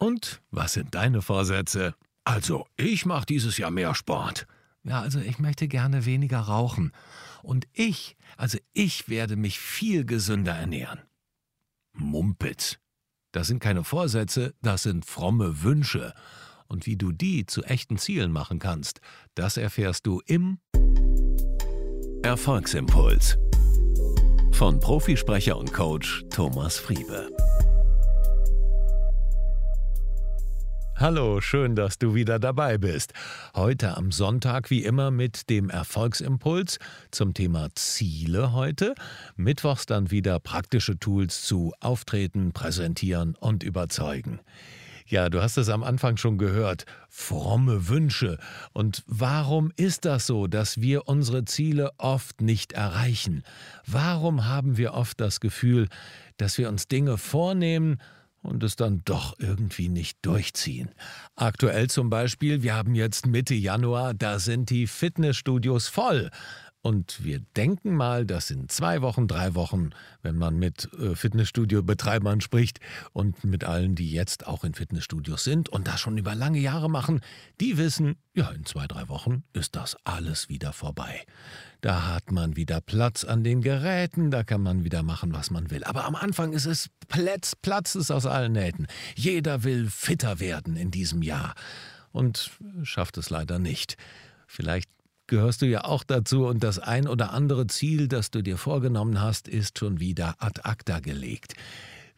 Und was sind deine Vorsätze? Also, ich mache dieses Jahr mehr Sport. Ja, also ich möchte gerne weniger rauchen. Und ich, also ich werde mich viel gesünder ernähren. Mumpitz. Das sind keine Vorsätze, das sind fromme Wünsche. Und wie du die zu echten Zielen machen kannst, das erfährst du im Erfolgsimpuls von Profisprecher und Coach Thomas Friebe. Hallo, schön, dass du wieder dabei bist. Heute am Sonntag wie immer mit dem Erfolgsimpuls zum Thema Ziele heute. Mittwochs dann wieder praktische Tools zu Auftreten, Präsentieren und Überzeugen. Ja, du hast es am Anfang schon gehört, fromme Wünsche. Und warum ist das so, dass wir unsere Ziele oft nicht erreichen? Warum haben wir oft das Gefühl, dass wir uns Dinge vornehmen, und es dann doch irgendwie nicht durchziehen. Aktuell zum Beispiel, wir haben jetzt Mitte Januar, da sind die Fitnessstudios voll. Und wir denken mal, dass in zwei Wochen, drei Wochen, wenn man mit äh, Fitnessstudio-Betreibern spricht und mit allen, die jetzt auch in Fitnessstudios sind und das schon über lange Jahre machen, die wissen, ja, in zwei, drei Wochen ist das alles wieder vorbei. Da hat man wieder Platz an den Geräten, da kann man wieder machen, was man will. Aber am Anfang ist es Platz, Platz ist aus allen Nähten. Jeder will fitter werden in diesem Jahr und schafft es leider nicht. Vielleicht gehörst du ja auch dazu und das ein oder andere Ziel, das du dir vorgenommen hast, ist schon wieder ad acta gelegt.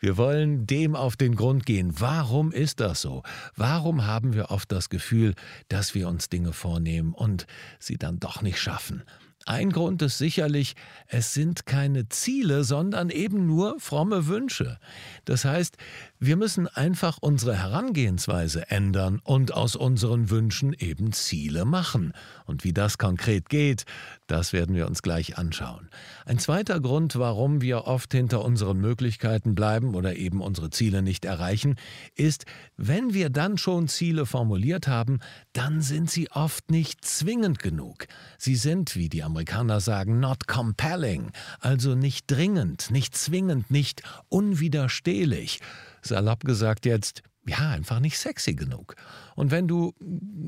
Wir wollen dem auf den Grund gehen. Warum ist das so? Warum haben wir oft das Gefühl, dass wir uns Dinge vornehmen und sie dann doch nicht schaffen? Ein Grund ist sicherlich, es sind keine Ziele, sondern eben nur fromme Wünsche. Das heißt, wir müssen einfach unsere Herangehensweise ändern und aus unseren Wünschen eben Ziele machen. Und wie das konkret geht, das werden wir uns gleich anschauen. Ein zweiter Grund, warum wir oft hinter unseren Möglichkeiten bleiben oder eben unsere Ziele nicht erreichen, ist, wenn wir dann schon Ziele formuliert haben, dann sind sie oft nicht zwingend genug. Sie sind, wie die Amerikaner sagen, not compelling, also nicht dringend, nicht zwingend, nicht unwiderstehlich. Salopp gesagt jetzt, ja, einfach nicht sexy genug. Und wenn du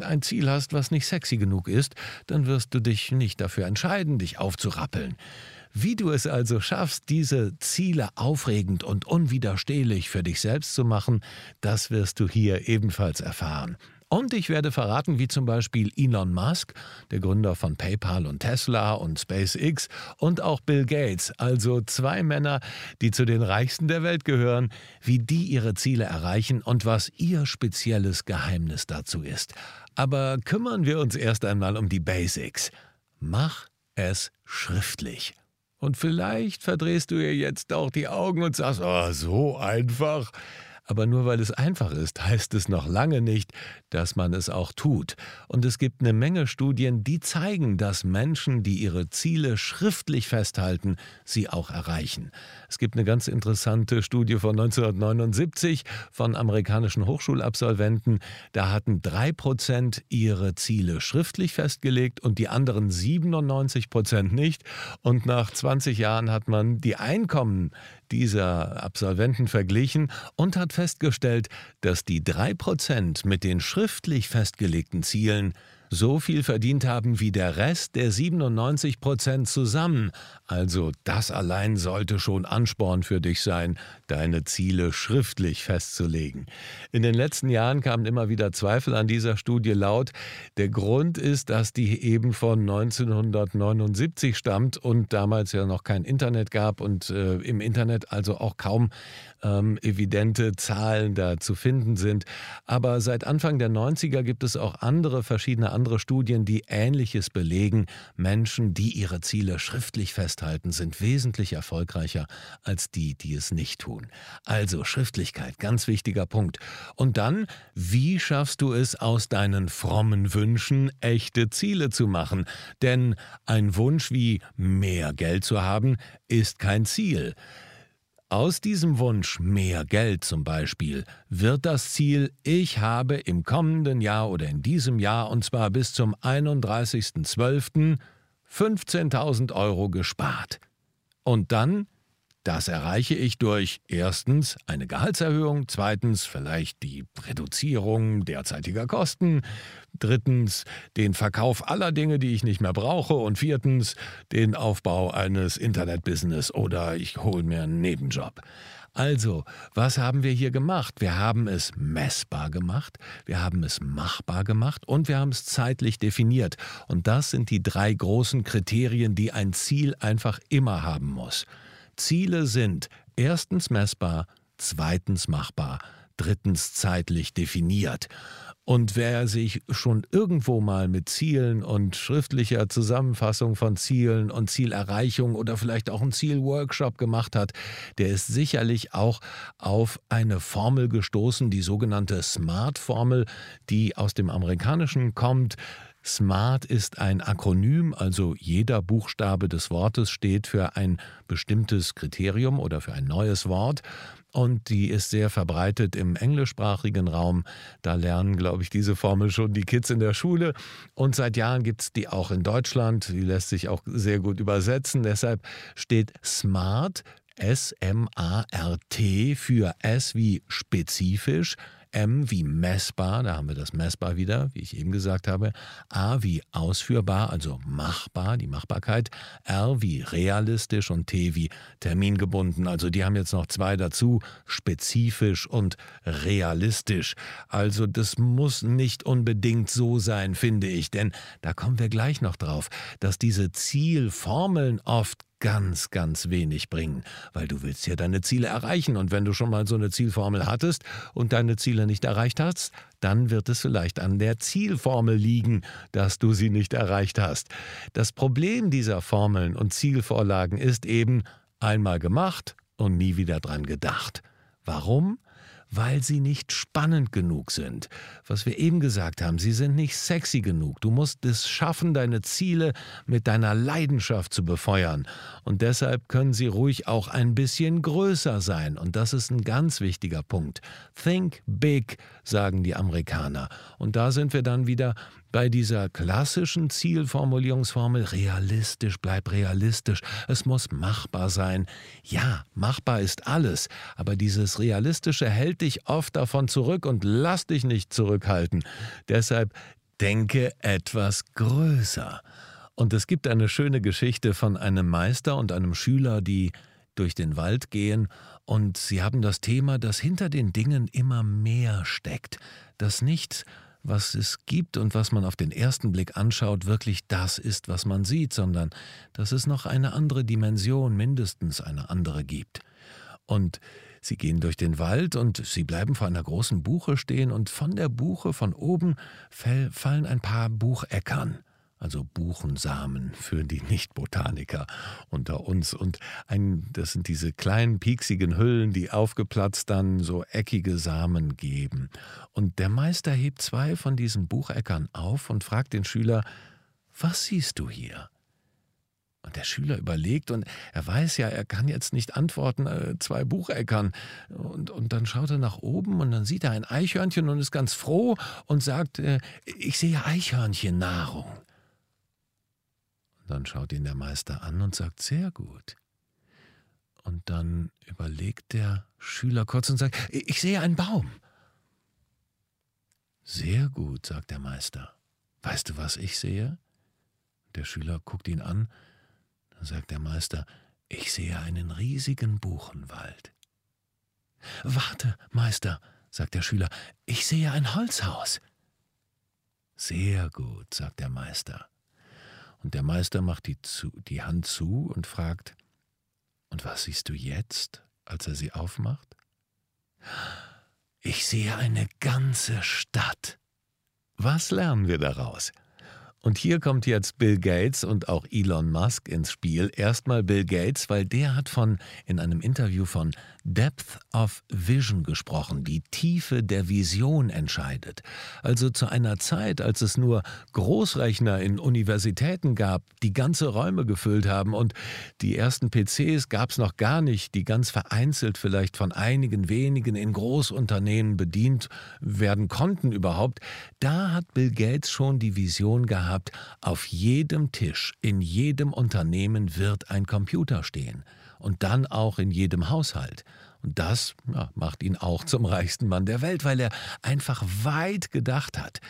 ein Ziel hast, was nicht sexy genug ist, dann wirst du dich nicht dafür entscheiden, dich aufzurappeln. Wie du es also schaffst, diese Ziele aufregend und unwiderstehlich für dich selbst zu machen, das wirst du hier ebenfalls erfahren. Und ich werde verraten, wie zum Beispiel Elon Musk, der Gründer von PayPal und Tesla und SpaceX, und auch Bill Gates, also zwei Männer, die zu den reichsten der Welt gehören, wie die ihre Ziele erreichen und was ihr spezielles Geheimnis dazu ist. Aber kümmern wir uns erst einmal um die Basics. Mach es schriftlich. Und vielleicht verdrehst du ihr jetzt auch die Augen und sagst, oh, so einfach. Aber nur weil es einfach ist, heißt es noch lange nicht, dass man es auch tut. Und es gibt eine Menge Studien, die zeigen, dass Menschen, die ihre Ziele schriftlich festhalten, sie auch erreichen. Es gibt eine ganz interessante Studie von 1979 von amerikanischen Hochschulabsolventen. Da hatten drei Prozent ihre Ziele schriftlich festgelegt und die anderen 97 Prozent nicht. Und nach 20 Jahren hat man die Einkommen dieser Absolventen verglichen und hat festgestellt, dass die 3% mit den schriftlich festgelegten Zielen so viel verdient haben wie der Rest der 97 Prozent zusammen. Also das allein sollte schon Ansporn für dich sein, deine Ziele schriftlich festzulegen. In den letzten Jahren kamen immer wieder Zweifel an dieser Studie laut. Der Grund ist, dass die eben von 1979 stammt und damals ja noch kein Internet gab und äh, im Internet also auch kaum ähm, evidente Zahlen da zu finden sind. Aber seit Anfang der 90er gibt es auch andere verschiedene andere Studien, die Ähnliches belegen. Menschen, die ihre Ziele schriftlich festhalten, sind wesentlich erfolgreicher als die, die es nicht tun. Also Schriftlichkeit, ganz wichtiger Punkt. Und dann, wie schaffst du es aus deinen frommen Wünschen echte Ziele zu machen? Denn ein Wunsch wie mehr Geld zu haben ist kein Ziel. Aus diesem Wunsch mehr Geld zum Beispiel wird das Ziel, ich habe im kommenden Jahr oder in diesem Jahr und zwar bis zum 31.12. 15.000 Euro gespart. Und dann Das erreiche ich durch erstens eine Gehaltserhöhung, zweitens vielleicht die Reduzierung derzeitiger Kosten, drittens den Verkauf aller Dinge, die ich nicht mehr brauche und viertens den Aufbau eines Internetbusiness oder ich hole mir einen Nebenjob. Also, was haben wir hier gemacht? Wir haben es messbar gemacht, wir haben es machbar gemacht und wir haben es zeitlich definiert. Und das sind die drei großen Kriterien, die ein Ziel einfach immer haben muss. Ziele sind erstens messbar, zweitens machbar, drittens zeitlich definiert. Und wer sich schon irgendwo mal mit Zielen und schriftlicher Zusammenfassung von Zielen und Zielerreichung oder vielleicht auch einen Zielworkshop gemacht hat, der ist sicherlich auch auf eine Formel gestoßen, die sogenannte SMART-Formel, die aus dem Amerikanischen kommt. SMART ist ein Akronym, also jeder Buchstabe des Wortes steht für ein bestimmtes Kriterium oder für ein neues Wort. Und die ist sehr verbreitet im englischsprachigen Raum. Da lernen, glaube ich, diese Formel schon die Kids in der Schule. Und seit Jahren gibt es die auch in Deutschland. Die lässt sich auch sehr gut übersetzen. Deshalb steht SMART, S-M-A-R-T für S wie spezifisch, M wie messbar, da haben wir das messbar wieder, wie ich eben gesagt habe. A wie ausführbar, also machbar, die Machbarkeit. R wie realistisch und T wie termingebunden. Also die haben jetzt noch zwei dazu, spezifisch und realistisch. Also das muss nicht unbedingt so sein, finde ich, denn da kommen wir gleich noch drauf, dass diese Zielformeln oft ganz, ganz wenig bringen, weil du willst ja deine Ziele erreichen und wenn du schon mal so eine Zielformel hattest und deine Ziele nicht erreicht hast, dann wird es vielleicht an der Zielformel liegen, dass du sie nicht erreicht hast. Das Problem dieser Formeln und Zielvorlagen ist eben einmal gemacht und nie wieder dran gedacht. Warum? Weil sie nicht spannend genug sind. Was wir eben gesagt haben, sie sind nicht sexy genug. Du musst es schaffen, deine Ziele mit deiner Leidenschaft zu befeuern. Und deshalb können sie ruhig auch ein bisschen größer sein. Und das ist ein ganz wichtiger Punkt. Think big, sagen die Amerikaner. Und da sind wir dann wieder bei dieser klassischen Zielformulierungsformel realistisch, bleib realistisch, es muss machbar sein. Ja, machbar ist alles, aber dieses Realistische hält dich oft davon zurück und lass dich nicht zurückhalten. Deshalb denke etwas größer. Und es gibt eine schöne Geschichte von einem Meister und einem Schüler, die durch den Wald gehen, und sie haben das Thema, dass hinter den Dingen immer mehr steckt, dass nichts was es gibt und was man auf den ersten Blick anschaut, wirklich das ist, was man sieht, sondern dass es noch eine andere Dimension, mindestens eine andere gibt. Und sie gehen durch den Wald und sie bleiben vor einer großen Buche stehen und von der Buche von oben fallen ein paar Bucheckern also Buchensamen für die Nicht-Botaniker unter uns. Und ein, das sind diese kleinen, pieksigen Hüllen, die aufgeplatzt dann so eckige Samen geben. Und der Meister hebt zwei von diesen Bucheckern auf und fragt den Schüler, was siehst du hier? Und der Schüler überlegt und er weiß ja, er kann jetzt nicht antworten, äh, zwei Bucheckern. Und, und dann schaut er nach oben und dann sieht er ein Eichhörnchen und ist ganz froh und sagt, äh, ich sehe Eichhörnchen-Nahrung. Dann schaut ihn der Meister an und sagt, sehr gut. Und dann überlegt der Schüler kurz und sagt, ich sehe einen Baum. Sehr gut, sagt der Meister. Weißt du, was ich sehe? Der Schüler guckt ihn an. Dann sagt der Meister, ich sehe einen riesigen Buchenwald. Warte, Meister, sagt der Schüler, ich sehe ein Holzhaus. Sehr gut, sagt der Meister. Und der Meister macht die, zu, die Hand zu und fragt, und was siehst du jetzt, als er sie aufmacht? Ich sehe eine ganze Stadt. Was lernen wir daraus? Und hier kommt jetzt Bill Gates und auch Elon Musk ins Spiel. Erstmal Bill Gates, weil der hat von in einem Interview von Depth of Vision gesprochen, die Tiefe der Vision entscheidet. Also zu einer Zeit, als es nur Großrechner in Universitäten gab, die ganze Räume gefüllt haben und die ersten PCs gab es noch gar nicht, die ganz vereinzelt vielleicht von einigen wenigen in Großunternehmen bedient werden konnten überhaupt, da hat Bill Gates schon die Vision gehabt, auf jedem Tisch, in jedem Unternehmen wird ein Computer stehen. Und dann auch in jedem Haushalt. Und das ja, macht ihn auch zum reichsten Mann der Welt, weil er einfach weit gedacht hat.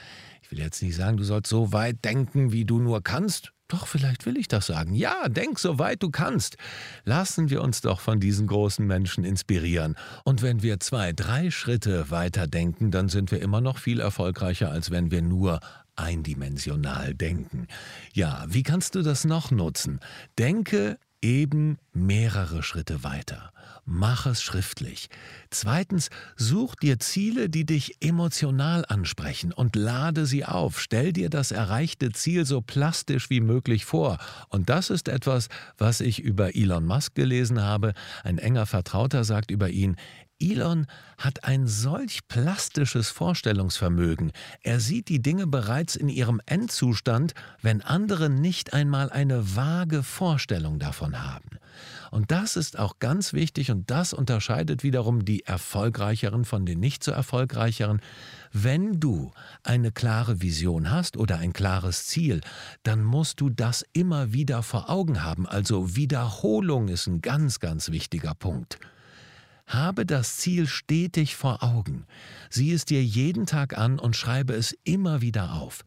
Ich will jetzt nicht sagen, du sollst so weit denken, wie du nur kannst. Doch, vielleicht will ich das sagen. Ja, denk so weit du kannst. Lassen wir uns doch von diesen großen Menschen inspirieren. Und wenn wir zwei, drei Schritte weiter denken, dann sind wir immer noch viel erfolgreicher, als wenn wir nur eindimensional denken. Ja, wie kannst du das noch nutzen? Denke eben mehrere Schritte weiter. Mach es schriftlich. Zweitens, such dir Ziele, die dich emotional ansprechen und lade sie auf. Stell dir das erreichte Ziel so plastisch wie möglich vor. Und das ist etwas, was ich über Elon Musk gelesen habe. Ein enger Vertrauter sagt über ihn, Elon hat ein solch plastisches Vorstellungsvermögen. Er sieht die Dinge bereits in ihrem Endzustand, wenn andere nicht einmal eine vage Vorstellung davon haben. Und das ist auch ganz wichtig und das unterscheidet wiederum die Erfolgreicheren von den nicht so erfolgreicheren. Wenn du eine klare Vision hast oder ein klares Ziel, dann musst du das immer wieder vor Augen haben. Also Wiederholung ist ein ganz, ganz wichtiger Punkt. Habe das Ziel stetig vor Augen. Sieh es dir jeden Tag an und schreibe es immer wieder auf.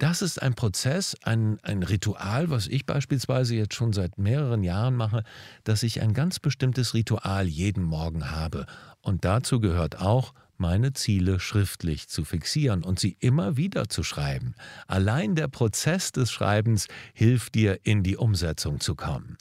Das ist ein Prozess, ein, ein Ritual, was ich beispielsweise jetzt schon seit mehreren Jahren mache, dass ich ein ganz bestimmtes Ritual jeden Morgen habe. Und dazu gehört auch, meine Ziele schriftlich zu fixieren und sie immer wieder zu schreiben. Allein der Prozess des Schreibens hilft dir, in die Umsetzung zu kommen.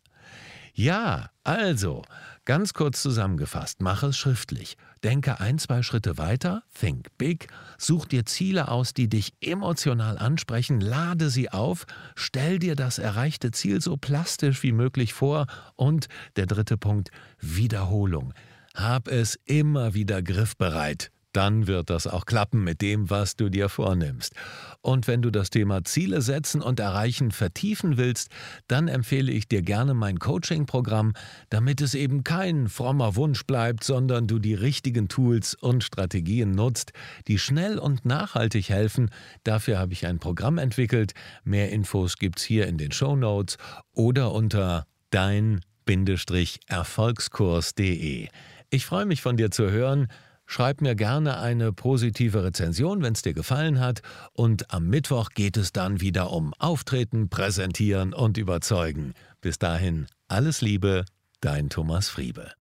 Ja, also, ganz kurz zusammengefasst, mach es schriftlich. Denke ein, zwei Schritte weiter, think big, such dir Ziele aus, die dich emotional ansprechen, lade sie auf, stell dir das erreichte Ziel so plastisch wie möglich vor und der dritte Punkt, Wiederholung. Hab es immer wieder griffbereit dann wird das auch klappen mit dem, was du dir vornimmst. Und wenn du das Thema Ziele setzen und erreichen vertiefen willst, dann empfehle ich dir gerne mein Coaching-Programm, damit es eben kein frommer Wunsch bleibt, sondern du die richtigen Tools und Strategien nutzt, die schnell und nachhaltig helfen. Dafür habe ich ein Programm entwickelt. Mehr Infos gibt's hier in den Show Notes oder unter dein-erfolgskurs.de. Ich freue mich von dir zu hören. Schreib mir gerne eine positive Rezension, wenn es dir gefallen hat. Und am Mittwoch geht es dann wieder um Auftreten, Präsentieren und Überzeugen. Bis dahin, alles Liebe, dein Thomas Friebe.